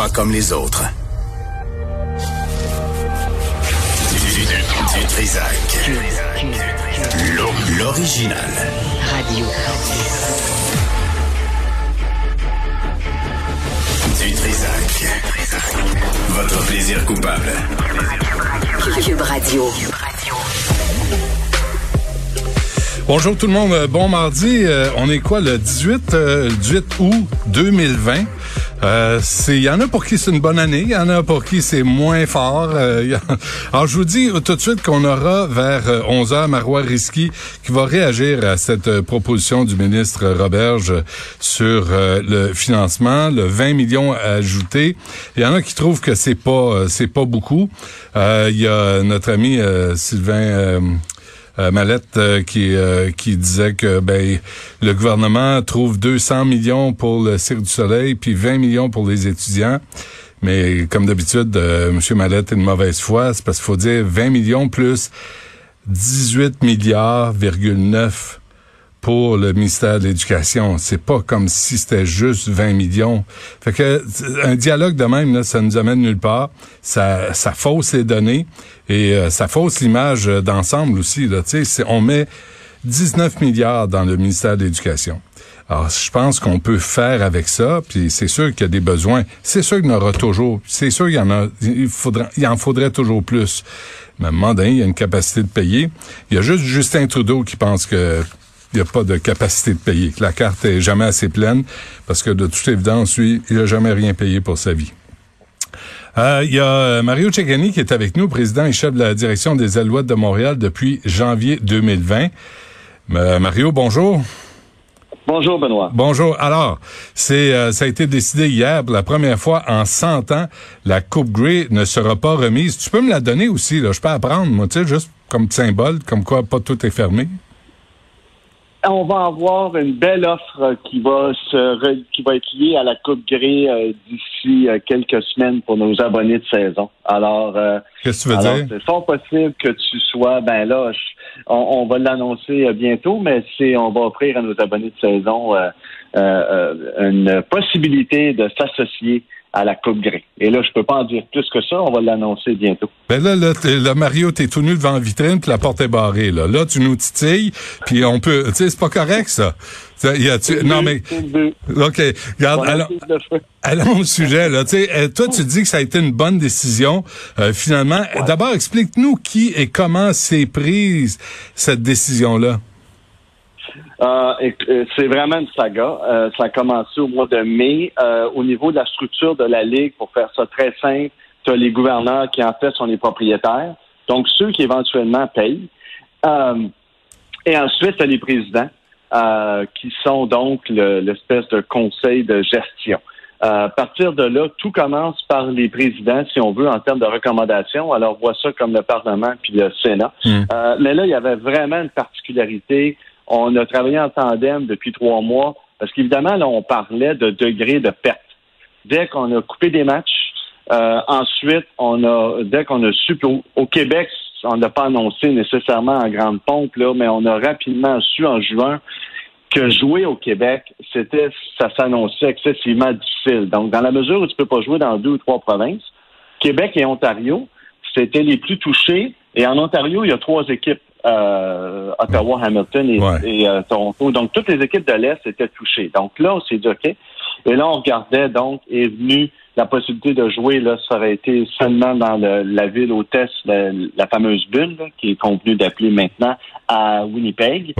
pas comme les autres. Du, Trisac. L'original. Radio. Du Trisac. Votre plaisir coupable. Cube Radio. Bonjour tout le monde, bon mardi. Euh, on est quoi le 18, 18 août 2020? Euh, il y en a pour qui c'est une bonne année, il y en a pour qui c'est moins fort. Euh, Alors je vous dis tout de suite qu'on aura vers 11 h Marois Risky qui va réagir à cette proposition du ministre Roberge sur le financement, le 20 millions ajoutés. Il y en a qui trouvent que c'est pas c'est pas beaucoup. Il y a notre ami Sylvain euh, Mallette euh, qui euh, qui disait que ben le gouvernement trouve 200 millions pour le Cirque du Soleil puis 20 millions pour les étudiants. Mais comme d'habitude, M. Mallette est de mauvaise foi. C'est parce qu'il faut dire 20 millions plus 18 milliards, 9 pour le ministère de l'Éducation. C'est pas comme si c'était juste 20 millions. Fait que un dialogue de même, là, ça nous amène nulle part. Ça, ça fausse les données et euh, ça fausse l'image d'ensemble aussi. Là. On met 19 milliards dans le ministère de l'Éducation. Alors, je pense qu'on peut faire avec ça, puis c'est sûr qu'il y a des besoins. C'est sûr qu'il y en aura toujours. C'est sûr qu'il y en a, il faudra, il en faudrait toujours plus. Mais à un moment donné, il y a une capacité de payer. Il y a juste Justin Trudeau qui pense que il n'y a pas de capacité de payer, que la carte est jamais assez pleine, parce que de toute évidence, lui, il n'a jamais rien payé pour sa vie. Euh, il y a euh, Mario Cegani qui est avec nous, président et chef de la direction des Alouettes de Montréal depuis janvier 2020. Euh, Mario, bonjour. Bonjour Benoît. Bonjour. Alors, c'est ça a été décidé hier pour la première fois en 100 ans, la Coupe Grey ne sera pas remise. Tu peux me la donner aussi là, je peux apprendre moi, tu sais juste comme symbole comme quoi pas tout est fermé on va avoir une belle offre qui va se qui va être liée à la Coupe Grey euh, d'ici euh, quelques semaines pour nos abonnés de saison. Alors, euh, qu'est-ce que tu veux dire? C'est fort possible que tu sois, ben là, on, va l'annoncer bientôt, mais c'est on va offrir à nos abonnés de saison une possibilité de s'associer à la Coupe Grey. Et là, je peux pas en dire plus que ça. On va l'annoncer bientôt. Ben là, là, Mario, t'es tout nu devant la vitrine, puis la porte est barrée. Là, là tu nous titilles, puis on peut... Tu sais, c'est pas correct, ça. Y a -tu... Non, mais... OK. Regarde, allons, allons au sujet. Là. Tu sais, euh, toi, tu dis que ça a été une bonne décision, euh, finalement. D'abord, explique-nous qui et comment s'est prise cette décision-là. Euh, euh, c'est vraiment une saga. Euh, ça a commencé au mois de mai. au niveau de la structure de la Ligue, pour faire ça très simple, tu as les gouverneurs qui en fait sont les propriétaires, donc ceux qui éventuellement payent. et ensuite, tu as les présidents qui sont donc l'espèce de conseil de gestion. à partir de là, tout commence par les présidents, si on veut, en termes de recommandations. Alors, on voit ça comme le Parlement puis le Sénat. Hmm. mais là, il y avait vraiment une particularité on a travaillé en tandem depuis trois mois parce qu'évidemment, là, on parlait de degré de perte. Dès qu'on a coupé des matchs, euh, ensuite, on a, dès qu'on a su au, Québec, on n'a pas annoncé nécessairement en grande pompe, là, mais on a rapidement su en juin que jouer au Québec, c'était, ça s'annonçait excessivement difficile. Donc, dans la mesure où tu peux pas jouer dans deux ou trois provinces, Québec et Ontario, c'était les plus touchés. Et en Ontario, il y a trois équipes. Euh, Ottawa, Hamilton et, euh, Toronto. Donc, toutes les équipes de l'Est étaient touchées. Donc là, on s'est dit OK. Et là, on regardait donc, est venu la possibilité de jouer, là, ça aurait été seulement dans la ville hôtesse, la, la fameuse bulle, qui est convenue d'appeler maintenant à Winnipeg.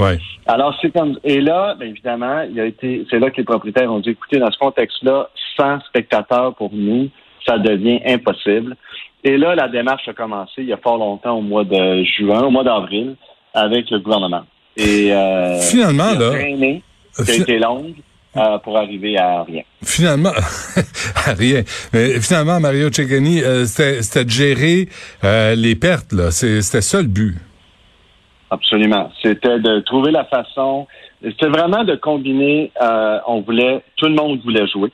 Alors, c'est comme, et là, bien évidemment, il a été, c'est là que les propriétaires ont dit, écoutez, dans ce contexte-là, sans spectateurs pour nous, ça devient impossible. Et là, la démarche a commencé il y a fort longtemps, au mois de juin, au mois d'avril, avec le gouvernement. Et euh, finalement, là, traîné, ça a été longue. Euh, pour arriver à rien. Finalement, à rien. Mais finalement, Mario Cecchini, euh, c'était de gérer euh, les pertes. là. C'était ça le but. Absolument. C'était de trouver la façon. C'était vraiment de combiner. Euh, on voulait, tout le monde voulait jouer.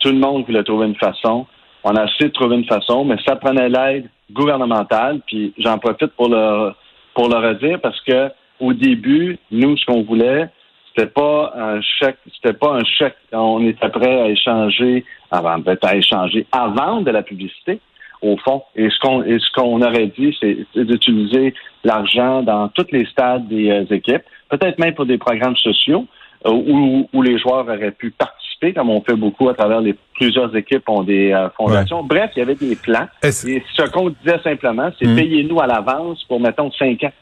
tout le monde voulait trouver une façon. On a essayé de trouver une façon, mais ça prenait l'aide gouvernementale. Puis j'en profite pour le pour le redire parce que au début, nous, ce qu'on voulait, C'était pas un chèque, c'était pas un chèque. On était prêt à échanger, avant, à échanger, vendre de la publicité, au fond. Et ce qu'on, et ce qu'on aurait dit, c'est, c'est d'utiliser l'argent dans tous les stades des euh, équipes, peut-être même pour des programmes sociaux, euh, où, où les joueurs auraient pu participer, comme on fait beaucoup à travers les plusieurs équipes ont des euh, fondations. Bref, il y avait des plans. Et ce qu'on disait simplement, c'est Hmm. payez-nous à l'avance pour, mettons, cinq ans.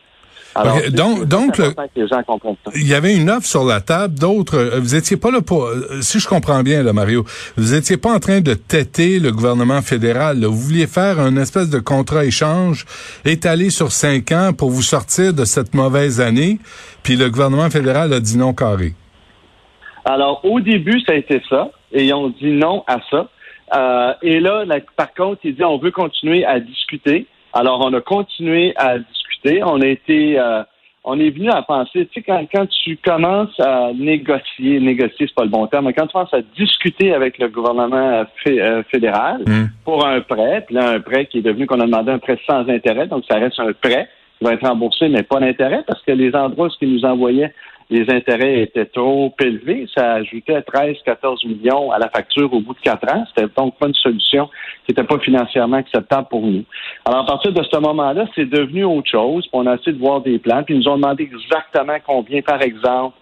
Alors, donc- donc, le- important que les gens comprennent ça. Il y avait une offre sur la table, d'autres. euh, Vous étiez pas là pour. euh, Si je comprends bien, là, Mario, vous étiez pas en train de têter le gouvernement fédéral. là. Vous vouliez faire un espèce de contrat échange étalé sur cinq ans pour vous sortir de cette mauvaise année. Puis le gouvernement fédéral a dit non carré. Alors, au début, ça a été ça, et ils ont dit non à ça. Euh, et là, là, par contre, ils disent on veut continuer à discuter. Alors, on a continué à discuter. On a été, euh, on est venu à penser, tu sais, quand, quand tu commences à négocier, négocier, c'est pas le bon terme, mais quand tu commences à discuter avec le gouvernement euh, fé- euh, fédéral Hmm. pour un prêt, puis là, un prêt qui est devenu qu'on a demandé un prêt sans intérêt, donc ça reste un prêt qui va être remboursé, mais pas d'intérêt, parce que les endroits où ils nous envoyaient les intérêts étaient trop élevés. Ça ajoutait 13-14 millions à la facture au bout de quatre ans. C'était donc pas une solution qui n'était pas financièrement acceptable pour nous. Alors, à partir de ce moment-là, c'est devenu autre chose. Puis on a essayé de voir des plans. Puis ils nous ont demandé exactement combien, par exemple,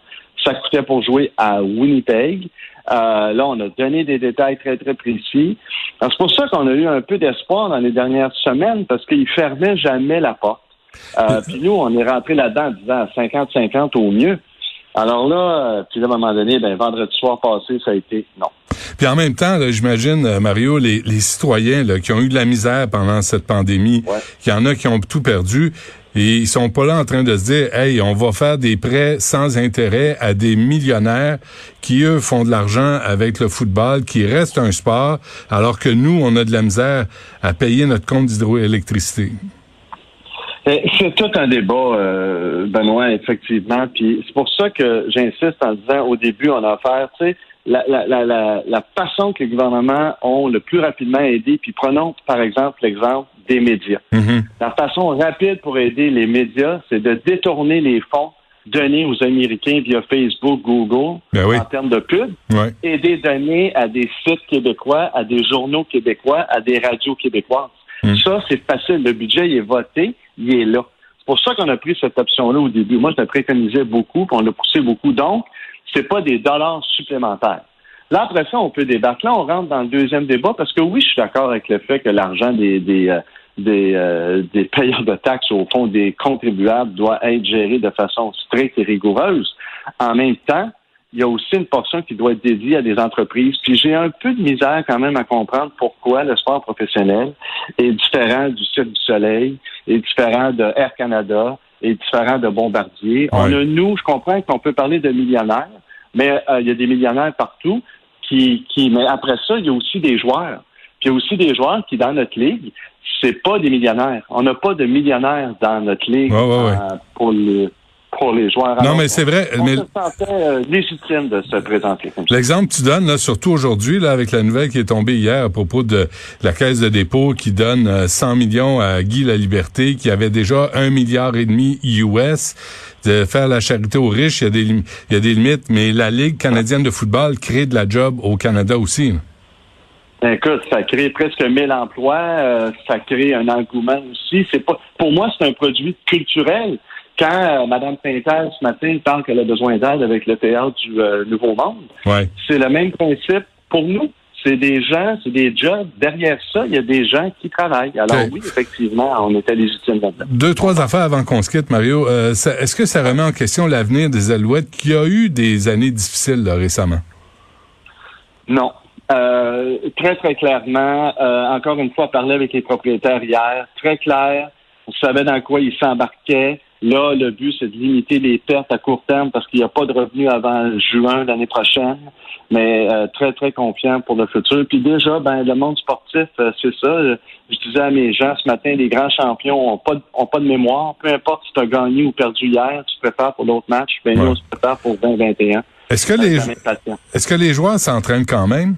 ça coûtait pour jouer à Winnipeg. Euh, là, on a donné des détails très, très précis. Alors, C'est pour ça qu'on a eu un peu d'espoir dans les dernières semaines parce qu'ils fermaient jamais la porte. Euh, puis nous, on est rentré là-dedans en disant 50-50 au mieux. Alors là, euh, puis là, à un moment donné, ben, vendredi soir passé, ça a été non. Puis en même temps, j'imagine, euh, Mario, les, les citoyens là, qui ont eu de la misère pendant cette pandémie, Ouais. qu'il y en a qui ont tout perdu, et ils sont pas là en train de se dire, hey, on va faire des prêts sans intérêt à des millionnaires qui eux font de l'argent avec le football, qui reste un sport, alors que nous, on a de la misère à payer notre compte d'hydroélectricité. Euh, C'est tout un débat, euh, Benoît, effectivement. Puis c'est pour ça que j'insiste en disant au début, on a affaire, tu sais, la, la, la, la, façon que les gouvernements ont le plus rapidement aidé, puis prenons par exemple l'exemple des médias. Mhm. La façon rapide pour aider les médias, c'est de détourner les fonds donnés aux Américains via Facebook, Google, Ben oui. en termes de pub, et des données à des sites québécois, à des journaux québécois, à des radios québécoises. Mm. Ça, c'est facile. Le budget, il est voté, il est là. C'est pour ça qu'on a pris cette option-là au début. Moi, je la préconisais beaucoup, puis on l'a poussé beaucoup. Donc, c'est pas des dollars supplémentaires. Là, après ça, on peut débattre. Là, on rentre dans le deuxième débat parce que oui, je suis d'accord avec le fait que l'argent des, des, euh, des, euh, des payeurs de taxes, au fond, des contribuables, doit être géré de façon stricte et rigoureuse. En même temps, il y a aussi une portion qui doit être dédiée à des entreprises. Puis j'ai un peu de misère quand même à comprendre pourquoi le sport professionnel est différent du Cirque du Soleil, est différent de Air Canada, est différent de Bombardier. On a, nous, je comprends qu'on peut parler de millionnaires, mais euh, il y a des millionnaires partout qui, qui, mais après ça, il y a aussi des joueurs. Puis il y a aussi des joueurs qui, dans notre ligue, c'est pas des millionnaires. On n'a pas de millionnaires dans notre ligue Ouais, ouais, ouais. euh, pour les pour les joueurs. Non, mais c'est vrai. On mais- se sentait euh, légitime de se présenter comme ça. L'exemple que tu donnes, là, surtout aujourd'hui, là, avec la nouvelle qui est tombée hier à propos de la Caisse de dépôt qui donne euh, 100 millions à Guy La Liberté, qui avait déjà un milliard et demi US, de faire la charité aux riches, il y a des, il y a des limites, mais la Ligue canadienne de football crée de la job au Canada aussi. là. Écoute, ça crée presque 1000 emplois, euh, ça crée un engouement aussi. C'est pas, pour moi, c'est un produit culturel. Quand euh, Mme Pintel, ce matin, parle qu'elle a besoin d'aide avec le théâtre du euh, Nouveau Monde, Ouais. c'est le même principe pour nous. C'est des gens, c'est des jobs. Derrière ça, il y a des gens qui travaillent. Alors oui, effectivement, on était légitime là-dedans. Deux, trois affaires avant qu'on se quitte, Mario. Euh, Est-ce que ça remet en question l'avenir des Alouettes qui a eu des années difficiles là, récemment? Non. Euh, très, très clairement, encore une fois, parler avec les propriétaires hier, très clair, on savait dans quoi ils s'embarquaient. Là, le but, c'est de limiter les pertes à court terme parce qu'il n'y a pas de revenus avant juin l'année prochaine, mais euh, très, très confiant pour le futur. Puis déjà, ben, le monde sportif, euh, c'est ça. Je disais à mes gens ce matin, les grands champions n'ont pas, de- ont pas de mémoire. Peu importe si tu as gagné ou perdu hier, tu te prépares pour l'autre match. Ben, nous, Ouais. on se prépare pour 2021. Est-ce que les, est-ce que les joueurs s'entraînent quand même?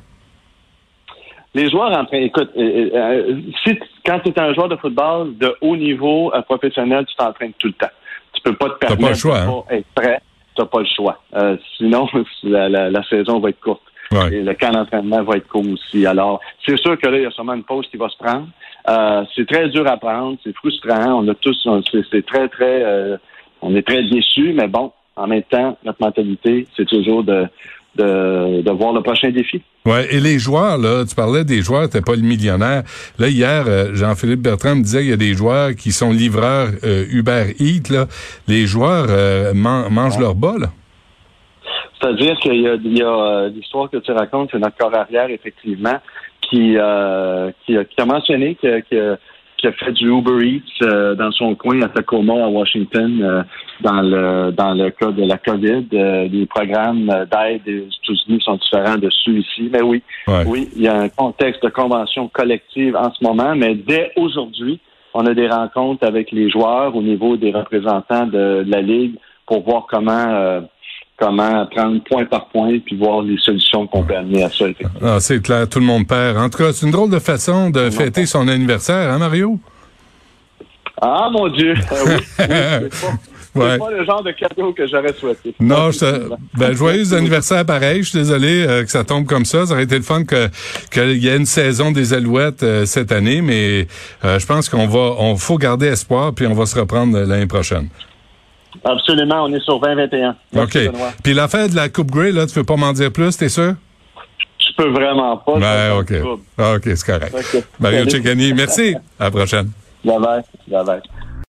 Les joueurs en train, écoute, euh, euh, si, quand tu es un joueur de football de haut niveau euh, professionnel, tu t'entraînes tout le temps. Tu peux pas te pas permettre le choix, de hein? pas être prêt. t'as pas le choix. Euh, sinon, la, la, la saison va être courte. Ouais. Et le camp d'entraînement va être court aussi. Alors, c'est sûr que là, il y a sûrement une pause qui va se prendre. Euh, c'est très dur à prendre, c'est frustrant. On a tous, c'est c'est très, très, euh, on est très déçus, mais bon, en même temps, notre mentalité, c'est toujours de, de, de voir le prochain défi. Ouais, et les joueurs, là, tu parlais des joueurs, t'es pas le millionnaire. Là, hier, euh, Jean-Philippe Bertrand me disait qu'il y a des joueurs qui sont livreurs euh, Uber Eats, là. Les joueurs euh, man- mangent leur bas, là. C'est-à-dire qu'il y a, euh, l'histoire que tu racontes, c'est notre corps arrière, effectivement, qui, euh, qui, a, qui a mentionné que, que- qui a fait du Uber Eats euh, dans son coin à Tacoma, à Washington, euh, dans le dans le cas de la COVID. Euh, les programmes d'aide des États-Unis sont différents dessus ici. Mais oui, Ouais. oui, il y a un contexte de convention collective en ce moment, mais dès aujourd'hui, on a des rencontres avec les joueurs au niveau des représentants de, de la Ligue pour voir comment euh, comment prendre point par point puis voir les solutions qu'on peut amener à ça. Ah, c'est clair, tout le monde perd. En tout cas, c'est une drôle de façon de fêter son anniversaire, hein, Mario? Ah mon Dieu! Euh, oui, oui, c'est pas, c'est Ouais. pas le genre de cadeau que j'aurais souhaité. Non, je te... ben, joyeux anniversaire pareil. Je suis désolé euh, que ça tombe comme ça. Ça aurait été le fun que qu'il y ait une saison des Alouettes euh, cette année, mais euh, je pense qu'on va, on faut garder espoir, puis on va se reprendre l'année prochaine. Absolument, on est sur 2021. OK. Puis l'affaire de la Coupe Grey, là, tu peux pas m'en dire plus, t'es sûr? Je peux vraiment pas. Ben, OK. Ah, OK, c'est correct. Mario. Cecchini, merci. À la prochaine. Bye bye. Bye bye.